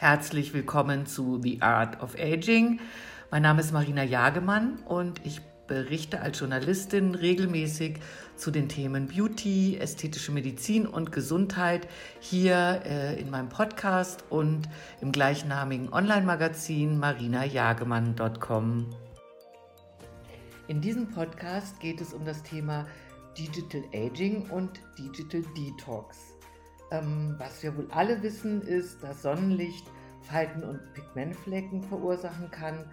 Herzlich willkommen zu The Art of Aging. Mein Name ist Marina Jagemann und ich berichte als Journalistin regelmäßig zu den Themen Beauty, ästhetische Medizin und Gesundheit hier äh, in meinem Podcast und im gleichnamigen Online-Magazin marinajagemann.com. In diesem Podcast geht es um das Thema Digital Aging und Digital Detox. Ähm, was wir wohl alle wissen, ist, dass Sonnenlicht Falten und Pigmentflecken verursachen kann,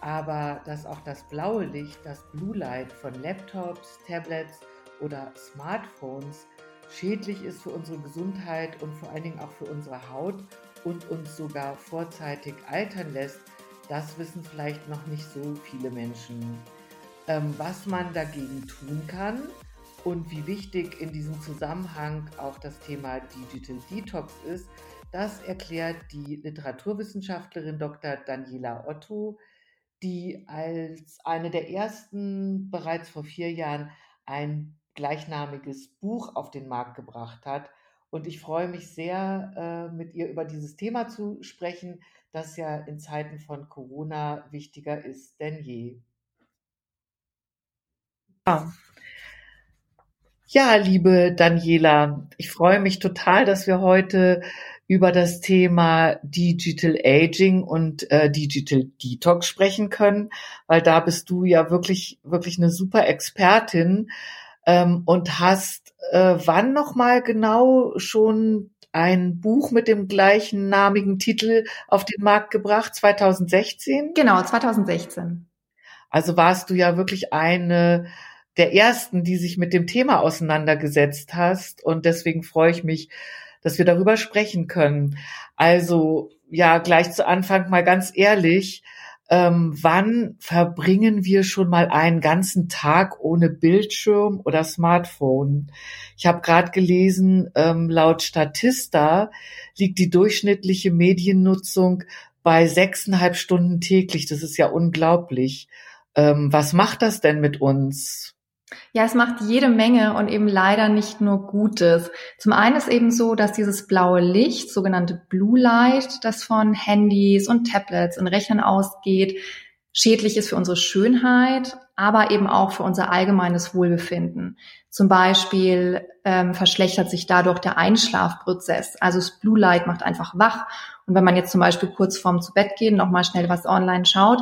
aber dass auch das blaue Licht, das Blue Light von Laptops, Tablets oder Smartphones schädlich ist für unsere Gesundheit und vor allen Dingen auch für unsere Haut und uns sogar vorzeitig altern lässt, das wissen vielleicht noch nicht so viele Menschen. Ähm, was man dagegen tun kann, und wie wichtig in diesem Zusammenhang auch das Thema Digital Detox ist, das erklärt die Literaturwissenschaftlerin Dr. Daniela Otto, die als eine der ersten bereits vor vier Jahren ein gleichnamiges Buch auf den Markt gebracht hat. Und ich freue mich sehr, äh, mit ihr über dieses Thema zu sprechen, das ja in Zeiten von Corona wichtiger ist denn je. Ja. Ja, liebe Daniela, ich freue mich total, dass wir heute über das Thema Digital Aging und äh, Digital Detox sprechen können, weil da bist du ja wirklich, wirklich eine super Expertin ähm, und hast äh, wann nochmal genau schon ein Buch mit dem gleichen namigen Titel auf den Markt gebracht, 2016? Genau, 2016. Also warst du ja wirklich eine der ersten, die sich mit dem Thema auseinandergesetzt hast. Und deswegen freue ich mich, dass wir darüber sprechen können. Also ja, gleich zu Anfang mal ganz ehrlich, ähm, wann verbringen wir schon mal einen ganzen Tag ohne Bildschirm oder Smartphone? Ich habe gerade gelesen, ähm, laut Statista liegt die durchschnittliche Mediennutzung bei sechseinhalb Stunden täglich. Das ist ja unglaublich. Ähm, was macht das denn mit uns? Ja, es macht jede Menge und eben leider nicht nur Gutes. Zum einen ist eben so, dass dieses blaue Licht, sogenannte Blue Light, das von Handys und Tablets und Rechnern ausgeht, schädlich ist für unsere Schönheit, aber eben auch für unser allgemeines Wohlbefinden. Zum Beispiel ähm, verschlechtert sich dadurch der Einschlafprozess. Also das Blue Light macht einfach wach. Und wenn man jetzt zum Beispiel kurz vorm zu Bett gehen nochmal schnell was online schaut,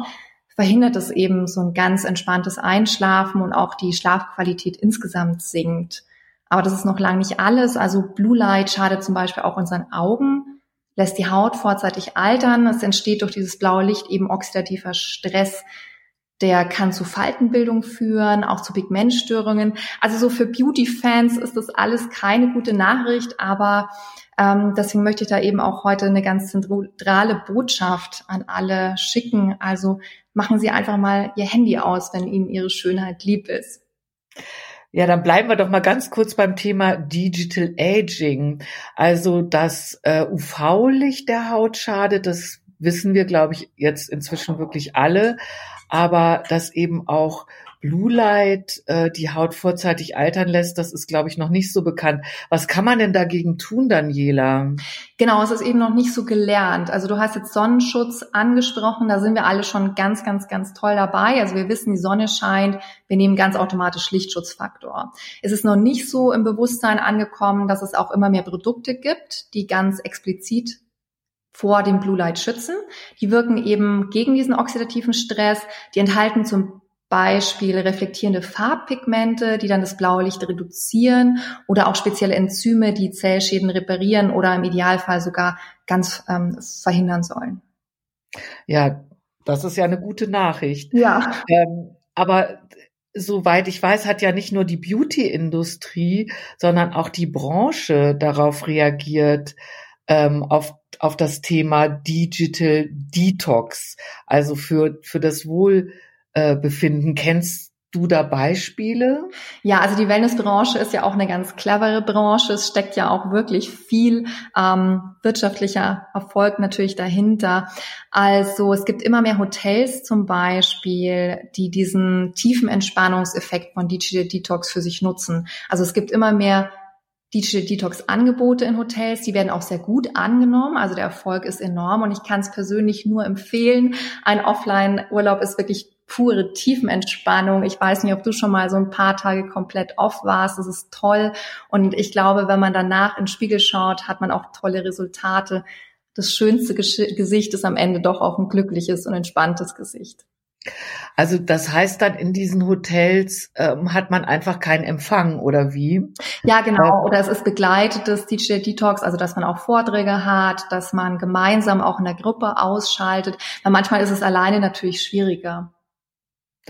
verhindert es eben so ein ganz entspanntes Einschlafen und auch die Schlafqualität insgesamt sinkt. Aber das ist noch lange nicht alles. Also Blue Light schadet zum Beispiel auch unseren Augen, lässt die Haut vorzeitig altern. Es entsteht durch dieses blaue Licht eben oxidativer Stress. Der kann zu Faltenbildung führen, auch zu Pigmentstörungen. Also so für Beauty-Fans ist das alles keine gute Nachricht, aber ähm, deswegen möchte ich da eben auch heute eine ganz zentrale Botschaft an alle schicken. Also machen Sie einfach mal Ihr Handy aus, wenn Ihnen Ihre Schönheit lieb ist. Ja, dann bleiben wir doch mal ganz kurz beim Thema Digital Aging. Also das äh, UV-Licht der Haut schadet, das wissen wir, glaube ich, jetzt inzwischen wirklich alle. Aber dass eben auch Blue Light äh, die Haut vorzeitig altern lässt, das ist, glaube ich, noch nicht so bekannt. Was kann man denn dagegen tun, Daniela? Genau, es ist eben noch nicht so gelernt. Also du hast jetzt Sonnenschutz angesprochen, da sind wir alle schon ganz, ganz, ganz toll dabei. Also wir wissen, die Sonne scheint, wir nehmen ganz automatisch Lichtschutzfaktor. Es ist noch nicht so im Bewusstsein angekommen, dass es auch immer mehr Produkte gibt, die ganz explizit vor dem Blue Light schützen. Die wirken eben gegen diesen oxidativen Stress. Die enthalten zum Beispiel reflektierende Farbpigmente, die dann das blaue Licht reduzieren oder auch spezielle Enzyme, die Zellschäden reparieren oder im Idealfall sogar ganz ähm, verhindern sollen. Ja, das ist ja eine gute Nachricht. Ja. Ähm, aber soweit ich weiß, hat ja nicht nur die Beauty-Industrie, sondern auch die Branche darauf reagiert, ähm, auf, auf das Thema Digital Detox, also für, für das Wohl äh, befinden. Kennst du da Beispiele? Ja, also die Wellnessbranche ist ja auch eine ganz clevere Branche. Es steckt ja auch wirklich viel ähm, wirtschaftlicher Erfolg natürlich dahinter. Also es gibt immer mehr Hotels zum Beispiel, die diesen tiefen Entspannungseffekt von Digital Detox für sich nutzen. Also es gibt immer mehr Digital Detox Angebote in Hotels, die werden auch sehr gut angenommen, also der Erfolg ist enorm und ich kann es persönlich nur empfehlen. Ein Offline Urlaub ist wirklich pure Tiefenentspannung. Ich weiß nicht, ob du schon mal so ein paar Tage komplett off warst. Das ist toll. Und ich glaube, wenn man danach in den Spiegel schaut, hat man auch tolle Resultate. Das schönste Gesicht ist am Ende doch auch ein glückliches und entspanntes Gesicht. Also das heißt dann in diesen Hotels ähm, hat man einfach keinen Empfang oder wie? Ja, genau. Oder es ist begleitetes DJ Detox, also dass man auch Vorträge hat, dass man gemeinsam auch in der Gruppe ausschaltet. Weil manchmal ist es alleine natürlich schwieriger.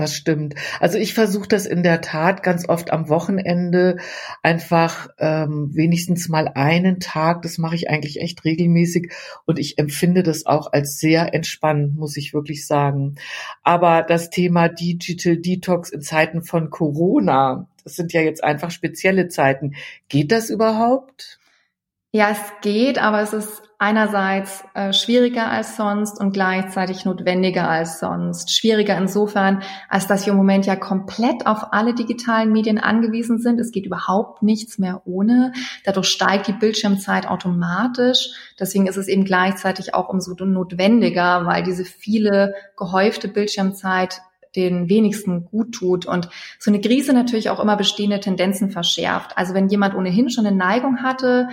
Das stimmt. Also ich versuche das in der Tat ganz oft am Wochenende einfach ähm, wenigstens mal einen Tag. Das mache ich eigentlich echt regelmäßig und ich empfinde das auch als sehr entspannend, muss ich wirklich sagen. Aber das Thema Digital Detox in Zeiten von Corona, das sind ja jetzt einfach spezielle Zeiten. Geht das überhaupt? Ja, es geht, aber es ist einerseits äh, schwieriger als sonst und gleichzeitig notwendiger als sonst. Schwieriger insofern, als dass wir im Moment ja komplett auf alle digitalen Medien angewiesen sind. Es geht überhaupt nichts mehr ohne. Dadurch steigt die Bildschirmzeit automatisch. Deswegen ist es eben gleichzeitig auch umso notwendiger, weil diese viele gehäufte Bildschirmzeit den wenigsten gut tut und so eine Krise natürlich auch immer bestehende Tendenzen verschärft. Also wenn jemand ohnehin schon eine Neigung hatte,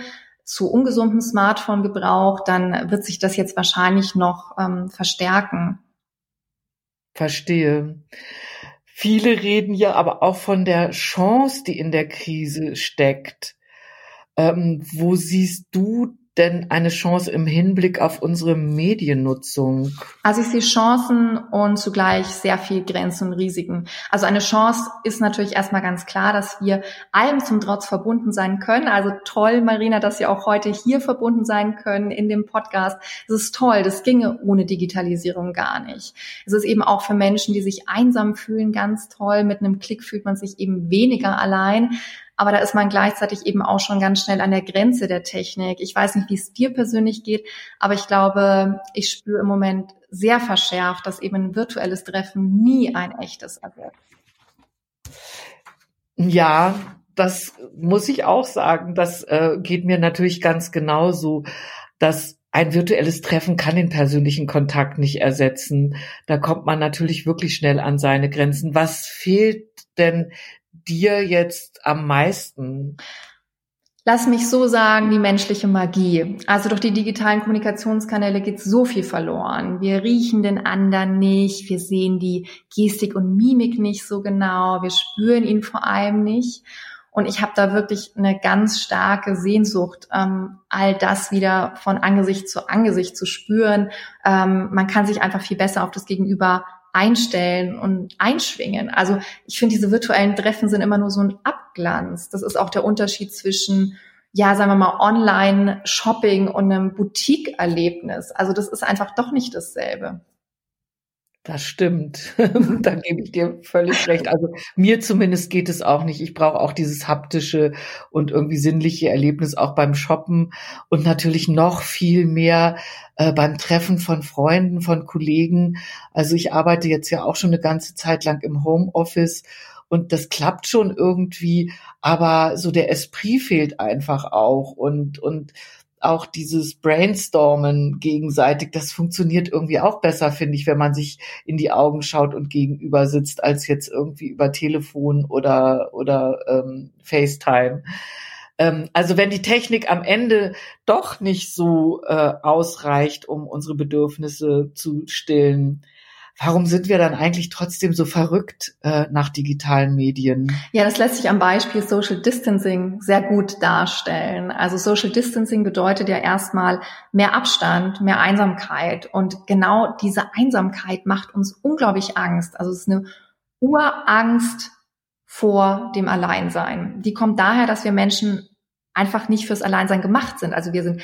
zu ungesundem Smartphone-Gebrauch, dann wird sich das jetzt wahrscheinlich noch ähm, verstärken. Verstehe. Viele reden ja aber auch von der Chance, die in der Krise steckt. Ähm, wo siehst du denn eine Chance im Hinblick auf unsere Mediennutzung? Also ich sehe Chancen und zugleich sehr viel Grenzen und Risiken. Also eine Chance ist natürlich erstmal ganz klar, dass wir allem zum Trotz verbunden sein können. Also toll, Marina, dass wir auch heute hier verbunden sein können in dem Podcast. Das ist toll. Das ginge ohne Digitalisierung gar nicht. Es ist eben auch für Menschen, die sich einsam fühlen, ganz toll. Mit einem Klick fühlt man sich eben weniger allein. Aber da ist man gleichzeitig eben auch schon ganz schnell an der Grenze der Technik. Ich weiß nicht, wie es dir persönlich geht, aber ich glaube, ich spüre im Moment sehr verschärft, dass eben ein virtuelles Treffen nie ein echtes erwirkt. Ja, das muss ich auch sagen. Das äh, geht mir natürlich ganz genauso, dass ein virtuelles Treffen kann den persönlichen Kontakt nicht ersetzen. Da kommt man natürlich wirklich schnell an seine Grenzen. Was fehlt denn dir jetzt am meisten? Lass mich so sagen, die menschliche Magie. Also durch die digitalen Kommunikationskanäle geht so viel verloren. Wir riechen den anderen nicht, wir sehen die Gestik und Mimik nicht so genau, wir spüren ihn vor allem nicht. Und ich habe da wirklich eine ganz starke Sehnsucht, ähm, all das wieder von Angesicht zu Angesicht zu spüren. Ähm, man kann sich einfach viel besser auf das Gegenüber einstellen und einschwingen. Also ich finde, diese virtuellen Treffen sind immer nur so ein Abglanz. Das ist auch der Unterschied zwischen, ja, sagen wir mal, Online-Shopping und einem Boutique-Erlebnis. Also das ist einfach doch nicht dasselbe. Das stimmt. da gebe ich dir völlig recht. Also mir zumindest geht es auch nicht. Ich brauche auch dieses haptische und irgendwie sinnliche Erlebnis auch beim Shoppen und natürlich noch viel mehr äh, beim Treffen von Freunden, von Kollegen. Also ich arbeite jetzt ja auch schon eine ganze Zeit lang im Homeoffice und das klappt schon irgendwie, aber so der Esprit fehlt einfach auch und und auch dieses Brainstormen gegenseitig, das funktioniert irgendwie auch besser, finde ich, wenn man sich in die Augen schaut und gegenüber sitzt, als jetzt irgendwie über Telefon oder, oder ähm, FaceTime. Ähm, also wenn die Technik am Ende doch nicht so äh, ausreicht, um unsere Bedürfnisse zu stillen, warum sind wir dann eigentlich trotzdem so verrückt äh, nach digitalen Medien? Ja, das lässt sich am Beispiel Social Distancing sehr gut darstellen. Also Social Distancing bedeutet ja erstmal mehr Abstand, mehr Einsamkeit. Und genau diese Einsamkeit macht uns unglaublich Angst. Also es ist eine Urangst vor dem Alleinsein. Die kommt daher, dass wir Menschen einfach nicht fürs Alleinsein gemacht sind. Also wir sind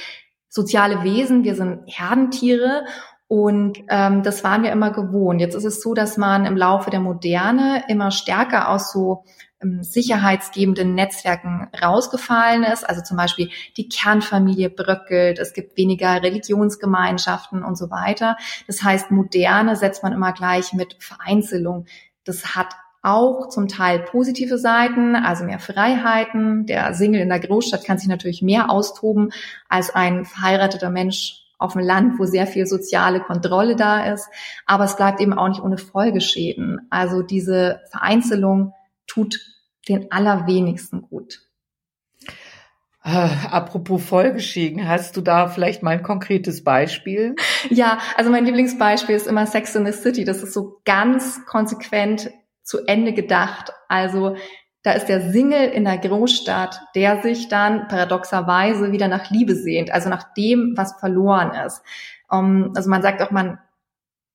soziale Wesen, wir sind Herdentiere und ähm, das waren wir immer gewohnt. Jetzt ist es so, dass man im Laufe der Moderne immer stärker aus so ähm, sicherheitsgebenden Netzwerken rausgefallen ist. Also zum Beispiel die Kernfamilie bröckelt, es gibt weniger Religionsgemeinschaften und so weiter. Das heißt, Moderne setzt man immer gleich mit Vereinzelung. Das hat auch zum Teil positive Seiten, also mehr Freiheiten. Der Single in der Großstadt kann sich natürlich mehr austoben als ein verheirateter Mensch auf dem Land, wo sehr viel soziale Kontrolle da ist. Aber es bleibt eben auch nicht ohne Folgeschäden. Also diese Vereinzelung tut den allerwenigsten gut. Äh, apropos Folgeschäden, hast du da vielleicht mal ein konkretes Beispiel? Ja, also mein Lieblingsbeispiel ist immer Sex in the City. Das ist so ganz konsequent zu Ende gedacht. Also da ist der Single in der Großstadt, der sich dann paradoxerweise wieder nach Liebe sehnt, also nach dem, was verloren ist. Um, ähm, also man sagt auch, man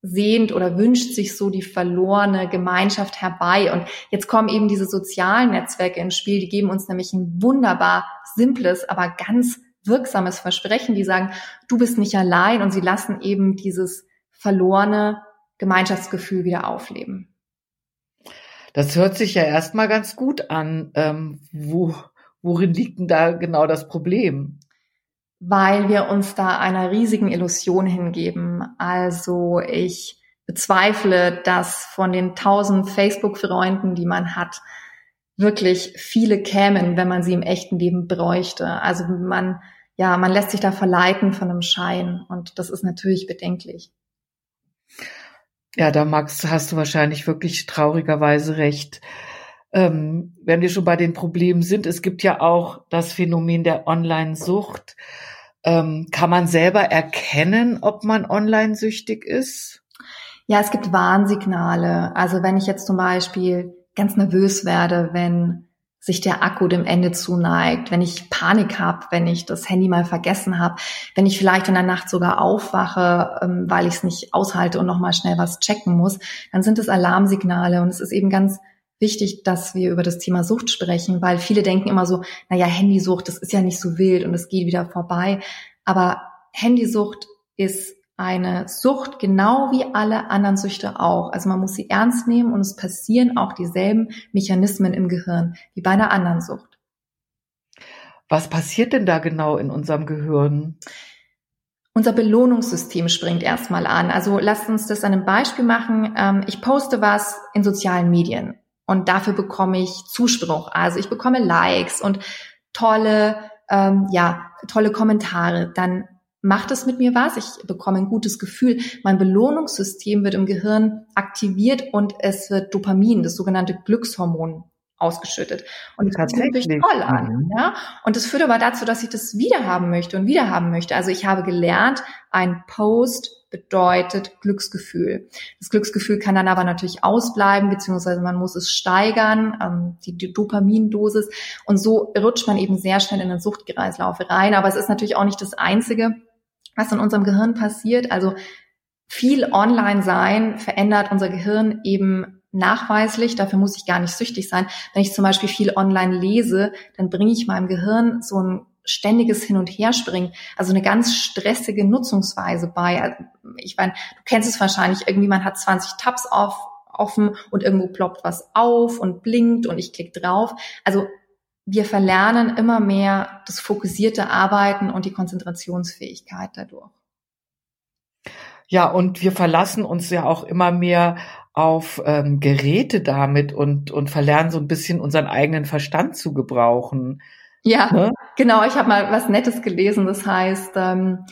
sehnt oder wünscht sich so die verlorene Gemeinschaft herbei. Und jetzt kommen eben diese sozialen Netzwerke ins Spiel, die geben uns nämlich ein wunderbar simples, aber ganz wirksames Versprechen, die sagen, du bist nicht allein und sie lassen eben dieses verlorene Gemeinschaftsgefühl wieder aufleben. Das hört sich ja erstmal ganz gut an. Ähm, wo, worin liegt denn da genau das Problem? Weil wir uns da einer riesigen Illusion hingeben. Also ich bezweifle, dass von den tausend Facebook-Freunden, die man hat, wirklich viele kämen, wenn man sie im echten Leben bräuchte. Also man, ja, man lässt sich da verleiten von einem Schein und das ist natürlich bedenklich. Ja, da Max, hast du wahrscheinlich wirklich traurigerweise recht. Ähm, wenn wir schon bei den Problemen sind, es gibt ja auch das Phänomen der Online-Sucht. Ähm, kann man selber erkennen, ob man online-süchtig ist? Ja, es gibt Warnsignale. Also wenn ich jetzt zum Beispiel ganz nervös werde, wenn sich der Akku dem Ende zuneigt, wenn ich Panik habe, wenn ich das Handy mal vergessen habe, wenn ich vielleicht in der Nacht sogar aufwache, ähm, weil ich es nicht aushalte und nochmal schnell was checken muss, dann sind es Alarmsignale und es ist eben ganz wichtig, dass wir über das Thema Sucht sprechen, weil viele denken immer so, naja, Handysucht, das ist ja nicht so wild und es geht wieder vorbei. Aber Handysucht ist eine Sucht genau wie alle anderen Süchte auch. Also man muss sie ernst nehmen und es passieren auch dieselben Mechanismen im Gehirn wie bei einer anderen Sucht. Was passiert denn da genau in unserem Gehirn? Unser Belohnungssystem springt erstmal an. Also lasst uns das an einem Beispiel machen. Ähm, ich poste was in sozialen Medien und dafür bekomme ich Zuspruch. Also ich bekomme Likes und tolle, ähm, ja, tolle Kommentare. Dann macht es mit mir was, ich bekomme ein gutes Gefühl. Mein Belohnungssystem wird im Gehirn aktiviert und es wird Dopamin, das sogenannte Glückshormon, ausgeschüttet. Und das fühlt sich toll an. Mhm. Ja? Und das führt aber dazu, dass ich das wieder haben möchte und wieder haben möchte. Also ich habe gelernt, ein Post bedeutet Glücksgefühl. Das Glücksgefühl kann dann aber natürlich ausbleiben, beziehungsweise man muss es steigern, ähm, die, die Dopamindosis. Und so rutscht man eben sehr schnell in den Suchtkreislauf rein. Aber es ist natürlich auch nicht das Einzige was in unserem Gehirn passiert. Also viel online sein verändert unser Gehirn eben nachweislich. Dafür muss ich gar nicht süchtig sein. Wenn ich zum Beispiel viel online lese, dann bringe ich meinem Gehirn so ein ständiges Hin- und Herspringen, also eine ganz stressige Nutzungsweise bei. Also ich meine, du kennst es wahrscheinlich, irgendwie man hat 20 Tabs auf, offen und irgendwo ploppt was auf und blinkt und ich klicke drauf. Also wir verlernen immer mehr das fokussierte Arbeiten und die Konzentrationsfähigkeit dadurch. Ja, und wir verlassen uns ja auch immer mehr auf ähm, Geräte damit und, und verlernen so ein bisschen unseren eigenen Verstand zu gebrauchen. Ja, ne? genau. Ich habe mal was Nettes gelesen. Das heißt, ähm,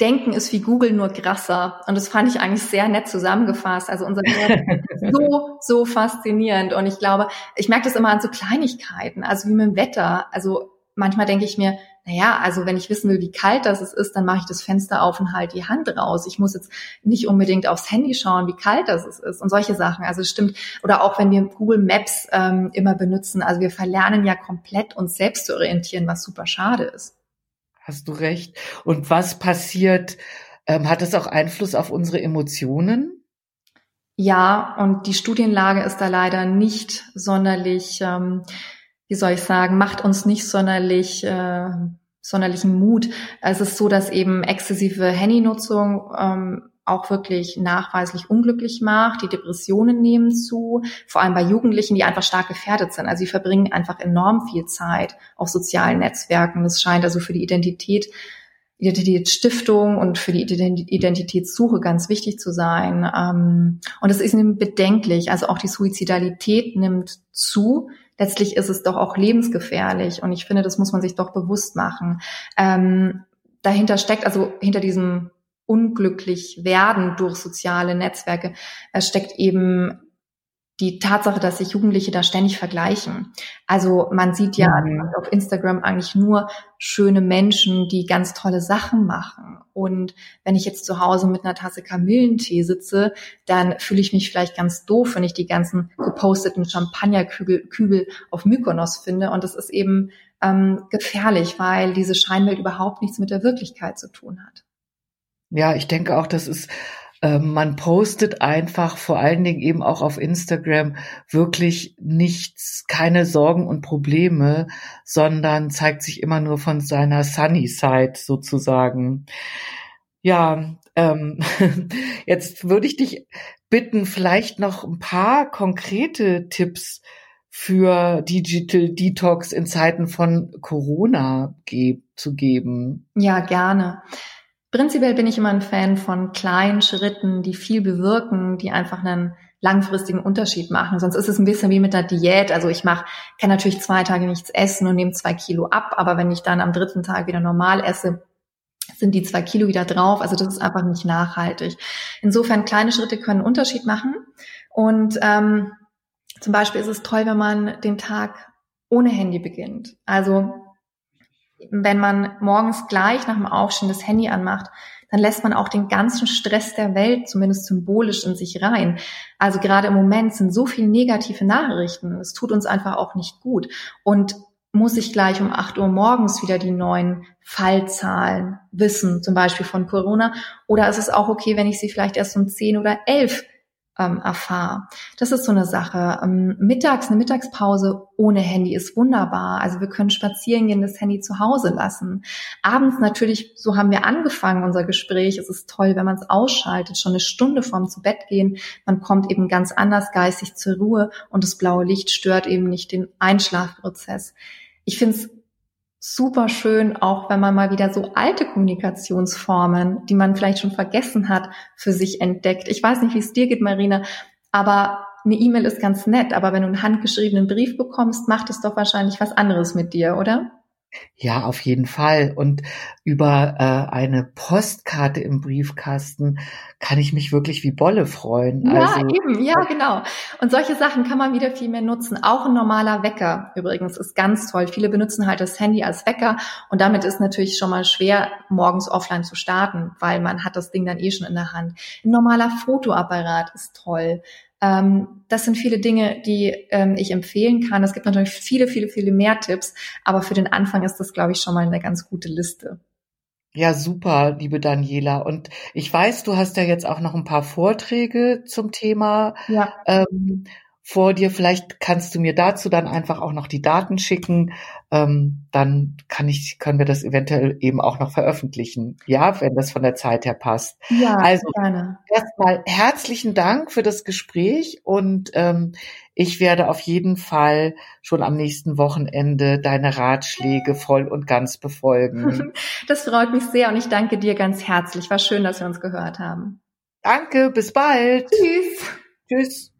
Denken ist wie Google nur krasser. Und das fand ich eigentlich sehr nett zusammengefasst. Also unser so, so faszinierend. Und ich glaube, ich merke das immer an so Kleinigkeiten, also wie mit dem Wetter. Also manchmal denke ich mir, naja, also wenn ich wissen will, wie kalt das ist, dann mache ich das Fenster auf und halte die Hand raus. Ich muss jetzt nicht unbedingt aufs Handy schauen, wie kalt das ist und solche Sachen. Also es stimmt. Oder auch wenn wir Google Maps ähm, immer benutzen. Also wir verlernen ja komplett uns selbst zu orientieren, was super schade ist hast du recht. Und was passiert? Ähm, hat das auch Einfluss auf unsere Emotionen? Ja, und die Studienlage ist da leider nicht sonderlich, ähm, wie soll ich sagen, macht uns nicht sonderlich äh, sonderlichen Mut. Es ist so, dass eben exzessive Handynutzung ähm, auch wirklich nachweislich unglücklich macht. Die Depressionen nehmen zu, vor allem bei Jugendlichen, die einfach stark gefährdet sind. Also sie verbringen einfach enorm viel Zeit auf sozialen Netzwerken. Das scheint also für die Identität Identitätsstiftung und für die Identitätssuche ganz wichtig zu sein. Ähm, und es ist bedenklich. Also auch die Suizidalität nimmt zu. Letztlich ist es doch auch lebensgefährlich. Und ich finde, das muss man sich doch bewusst machen. Ähm, dahinter steckt, also hinter diesem unglücklich werden durch soziale Netzwerke, steckt eben die Tatsache, dass sich Jugendliche da ständig vergleichen. Also man sieht ja mhm. auf Instagram eigentlich nur schöne Menschen, die ganz tolle Sachen machen. Und wenn ich jetzt zu Hause mit einer Tasse Kamillentee sitze, dann fühle ich mich vielleicht ganz doof, wenn ich die ganzen geposteten Champagnerkübel auf Mykonos finde. Und das ist eben ähm, gefährlich, weil diese Scheinwelt überhaupt nichts mit der Wirklichkeit zu tun hat. Ja, ich denke auch, das ist ähm, man postet einfach vor allen Dingen eben auch auf Instagram wirklich nichts, keine Sorgen und Probleme, sondern zeigt sich immer nur von seiner Sunny Side sozusagen. Ja, ähm, jetzt würde ich dich bitten, vielleicht noch ein paar konkrete Tipps für Digital Detox in Zeiten von Corona ge zu geben. Ja, gerne. Prinzipiell bin ich immer ein Fan von kleinen Schritten, die viel bewirken, die einfach einen langfristigen Unterschied machen. Sonst ist es ein bisschen wie mit der Diät. Also ich mache, kann natürlich zwei Tage nichts essen und nehme zwei Kilo ab, aber wenn ich dann am dritten Tag wieder normal esse, sind die zwei Kilo wieder drauf. Also das ist einfach nicht nachhaltig. Insofern kleine Schritte können einen Unterschied machen. Und ähm, zum Beispiel ist es toll, wenn man den Tag ohne Handy beginnt. Also wenn man morgens gleich nach dem Aufstehen das Handy anmacht, dann lässt man auch den ganzen Stress der Welt zumindest symbolisch in sich rein. Also gerade im Moment sind so viele negative Nachrichten. Es tut uns einfach auch nicht gut. Und muss ich gleich um 8 Uhr morgens wieder die neuen Fallzahlen wissen, zum Beispiel von Corona? Oder ist es auch okay, wenn ich sie vielleicht erst um 10 oder 11 ähm, erfahre. Das ist so eine Sache. Ähm, mittags, eine Mittagspause ohne Handy ist wunderbar. Also wir können spazieren gehen, das Handy zu Hause lassen. Abends natürlich, so haben wir angefangen, unser Gespräch. Es ist toll, wenn man es ausschaltet, schon eine Stunde vorm zu Bett gehen. Man kommt eben ganz anders geistig zur Ruhe und das blaue Licht stört eben nicht den Einschlafprozess. Ich finde es super schön, auch wenn man mal wieder so alte Kommunikationsformen, die man vielleicht schon vergessen hat, für sich entdeckt. Ich weiß nicht, wie es dir geht, Marina, aber eine E-Mail ist ganz nett, aber wenn du einen handgeschriebenen Brief bekommst, macht es doch wahrscheinlich was anderes mit dir, oder? Ja, auf jeden Fall. Und über äh, eine Postkarte im Briefkasten kann ich mich wirklich wie Bolle freuen. Ja, also, eben, ja, genau. Und solche Sachen kann man wieder viel mehr nutzen. Auch ein normaler Wecker übrigens ist ganz toll. Viele benutzen halt das Handy als Wecker und damit ist natürlich schon mal schwer, morgens offline zu starten, weil man hat das Ding dann eh schon in der Hand. Ein normaler Fotoapparat ist toll. Ähm, das sind viele Dinge, die ähm, ich empfehlen kann. Es gibt natürlich viele, viele, viele mehr Tipps, aber für den Anfang ist das, glaube ich, schon mal eine ganz gute Liste. Ja, super, liebe Daniela. Und ich weiß, du hast ja jetzt auch noch ein paar Vorträge zum Thema. Ja. Ähm, vor dir. Vielleicht kannst du mir dazu dann einfach auch noch die Daten schicken. Ähm, dann kann ich, können wir das eventuell eben auch noch veröffentlichen. Ja, wenn das von der Zeit her passt. Ja, also gerne. erstmal herzlichen Dank für das Gespräch und ähm, ich werde auf jeden Fall schon am nächsten Wochenende deine Ratschläge voll und ganz befolgen. Das freut mich sehr und ich danke dir ganz herzlich. War schön, dass wir uns gehört haben. Danke, bis bald. Tschüss. Tschüss.